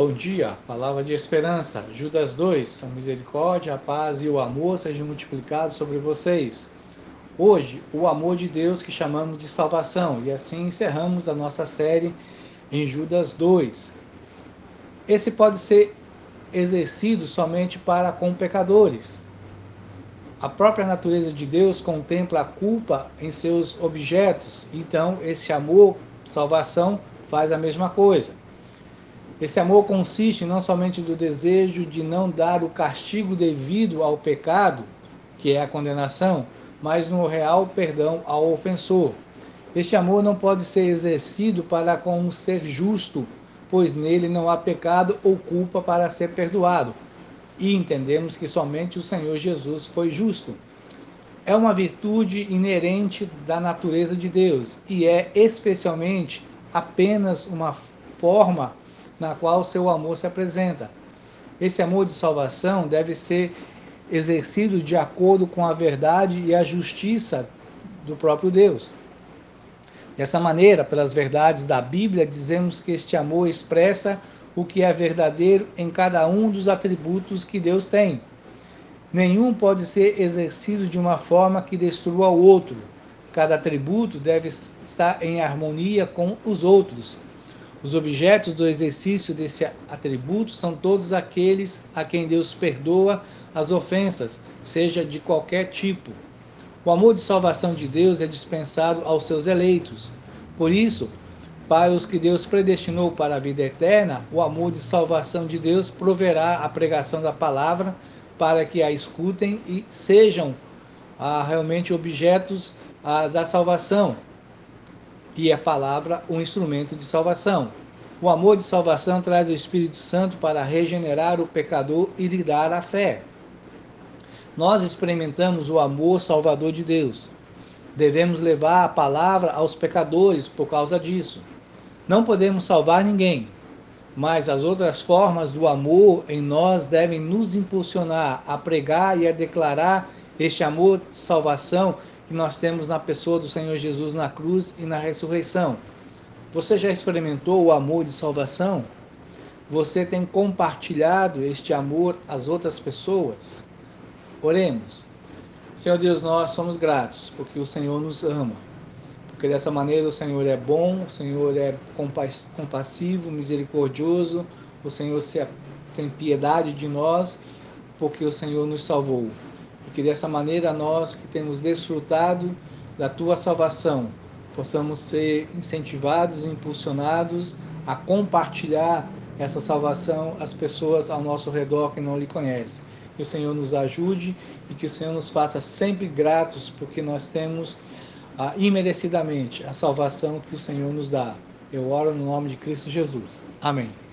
Bom dia, palavra de esperança. Judas 2, a misericórdia, a paz e o amor sejam multiplicados sobre vocês. Hoje, o amor de Deus que chamamos de salvação, e assim encerramos a nossa série em Judas 2. Esse pode ser exercido somente para com pecadores. A própria natureza de Deus contempla a culpa em seus objetos, então esse amor, salvação, faz a mesma coisa. Esse amor consiste não somente do desejo de não dar o castigo devido ao pecado, que é a condenação, mas no real perdão ao ofensor. Este amor não pode ser exercido para com um ser justo, pois nele não há pecado ou culpa para ser perdoado. E entendemos que somente o Senhor Jesus foi justo. É uma virtude inerente da natureza de Deus e é especialmente apenas uma forma na qual seu amor se apresenta. Esse amor de salvação deve ser exercido de acordo com a verdade e a justiça do próprio Deus. Dessa maneira, pelas verdades da Bíblia, dizemos que este amor expressa o que é verdadeiro em cada um dos atributos que Deus tem. Nenhum pode ser exercido de uma forma que destrua o outro. Cada atributo deve estar em harmonia com os outros. Os objetos do exercício desse atributo são todos aqueles a quem Deus perdoa as ofensas, seja de qualquer tipo. O amor de salvação de Deus é dispensado aos seus eleitos. Por isso, para os que Deus predestinou para a vida eterna, o amor de salvação de Deus proverá a pregação da palavra para que a escutem e sejam ah, realmente objetos ah, da salvação e a palavra um instrumento de salvação. O amor de salvação traz o Espírito Santo para regenerar o pecador e lhe dar a fé. Nós experimentamos o amor salvador de Deus. Devemos levar a palavra aos pecadores por causa disso. Não podemos salvar ninguém, mas as outras formas do amor em nós devem nos impulsionar a pregar e a declarar este amor de salvação que nós temos na pessoa do Senhor Jesus na cruz e na ressurreição. Você já experimentou o amor de salvação? Você tem compartilhado este amor às outras pessoas? Oremos. Senhor Deus, nós somos gratos porque o Senhor nos ama. Porque dessa maneira o Senhor é bom, o Senhor é compassivo, misericordioso, o Senhor tem piedade de nós, porque o Senhor nos salvou. E que dessa maneira nós que temos desfrutado da tua salvação, possamos ser incentivados e impulsionados a compartilhar essa salvação às pessoas ao nosso redor que não lhe conhecem. Que o Senhor nos ajude e que o Senhor nos faça sempre gratos, porque nós temos ah, imerecidamente a salvação que o Senhor nos dá. Eu oro no nome de Cristo Jesus. Amém.